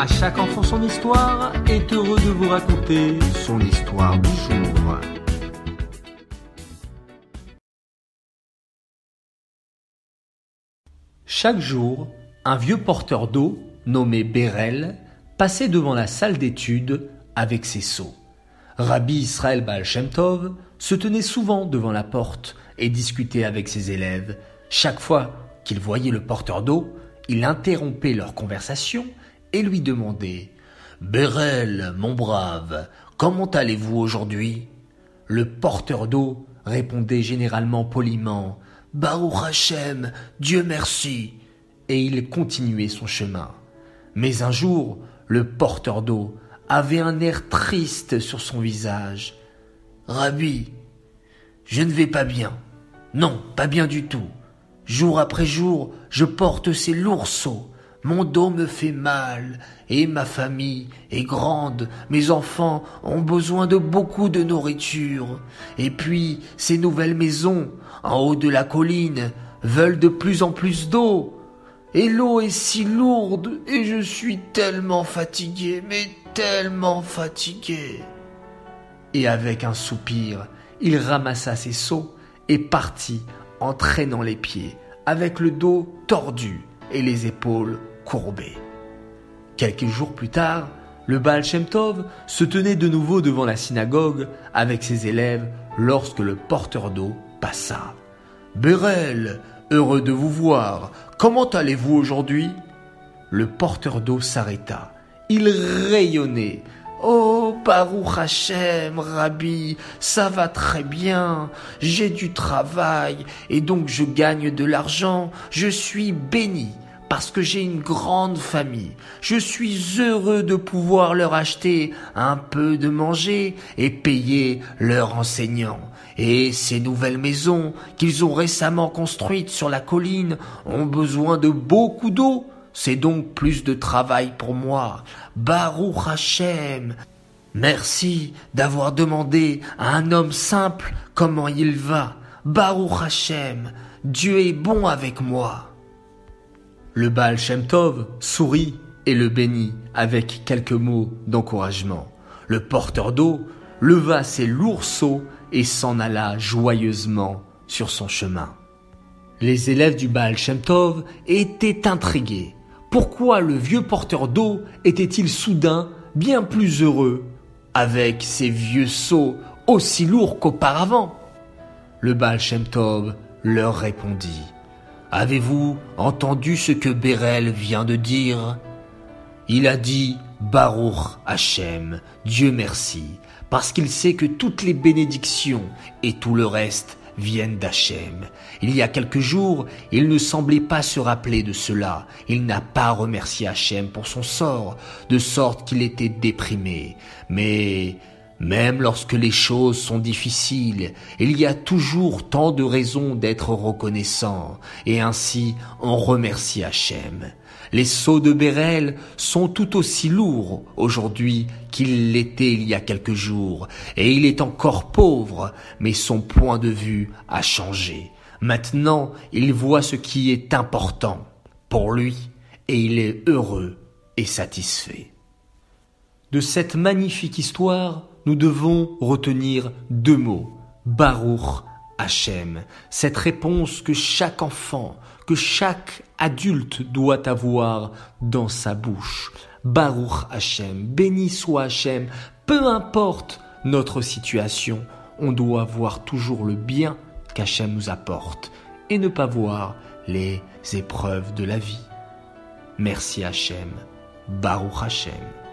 À chaque enfant son histoire est heureux de vous raconter son histoire du jour. Chaque jour, un vieux porteur d'eau, nommé Bérel, passait devant la salle d'études avec ses seaux. Rabbi Israël Baal Shem Tov se tenait souvent devant la porte et discutait avec ses élèves. Chaque fois qu'il voyait le porteur d'eau, il interrompait leur conversation et lui demandait Bérel, mon brave, comment allez-vous aujourd'hui? Le porteur d'eau répondait généralement poliment Baruch Hashem, Dieu merci. Et il continuait son chemin. Mais un jour, le porteur d'eau avait un air triste sur son visage. Rabbi, je ne vais pas bien. Non, pas bien du tout. Jour après jour, je porte ces lourds seaux. Mon dos me fait mal, et ma famille est grande, mes enfants ont besoin de beaucoup de nourriture. Et puis, ces nouvelles maisons, en haut de la colline, veulent de plus en plus d'eau. Et l'eau est si lourde, et je suis tellement fatigué, mais tellement fatigué. Et avec un soupir, il ramassa ses seaux et partit en traînant les pieds, avec le dos tordu et les épaules Quelques jours plus tard, le Baal Shem Tov se tenait de nouveau devant la synagogue avec ses élèves lorsque le porteur d'eau passa. Bérel, heureux de vous voir, comment allez-vous aujourd'hui? Le porteur d'eau s'arrêta. Il rayonnait, Oh, Baruch Hashem, Rabbi, ça va très bien. J'ai du travail et donc je gagne de l'argent. Je suis béni parce que j'ai une grande famille. Je suis heureux de pouvoir leur acheter un peu de manger et payer leurs enseignants. Et ces nouvelles maisons qu'ils ont récemment construites sur la colline ont besoin de beaucoup d'eau c'est donc plus de travail pour moi. Baruch Hashem. Merci d'avoir demandé à un homme simple comment il va. Baruch Hashem. Dieu est bon avec moi. Le Baal Shem Tov sourit et le bénit avec quelques mots d'encouragement. Le porteur d'eau leva ses lourds seaux et s'en alla joyeusement sur son chemin. Les élèves du Baal Shem Tov étaient intrigués. Pourquoi le vieux porteur d'eau était-il soudain bien plus heureux avec ses vieux seaux aussi lourds qu'auparavant? Le Baal Shem Tov leur répondit Avez-vous entendu ce que Bérel vient de dire? Il a dit Baruch Hachem, Dieu merci, parce qu'il sait que toutes les bénédictions et tout le reste viennent d'Hachem. Il y a quelques jours, il ne semblait pas se rappeler de cela. Il n'a pas remercié Hachem pour son sort, de sorte qu'il était déprimé. Mais même lorsque les choses sont difficiles, il y a toujours tant de raisons d'être reconnaissant, et ainsi on remercie Hachem. Les seaux de Bérel sont tout aussi lourds aujourd'hui qu'ils l'étaient il y a quelques jours, et il est encore pauvre, mais son point de vue a changé. Maintenant, il voit ce qui est important pour lui, et il est heureux et satisfait. De cette magnifique histoire, nous devons retenir deux mots. Baruch Hachem. Cette réponse que chaque enfant, que chaque adulte doit avoir dans sa bouche. Baruch Hachem. Béni soit Hachem. Peu importe notre situation, on doit voir toujours le bien qu'Hachem nous apporte et ne pas voir les épreuves de la vie. Merci Hachem. Baruch Hachem.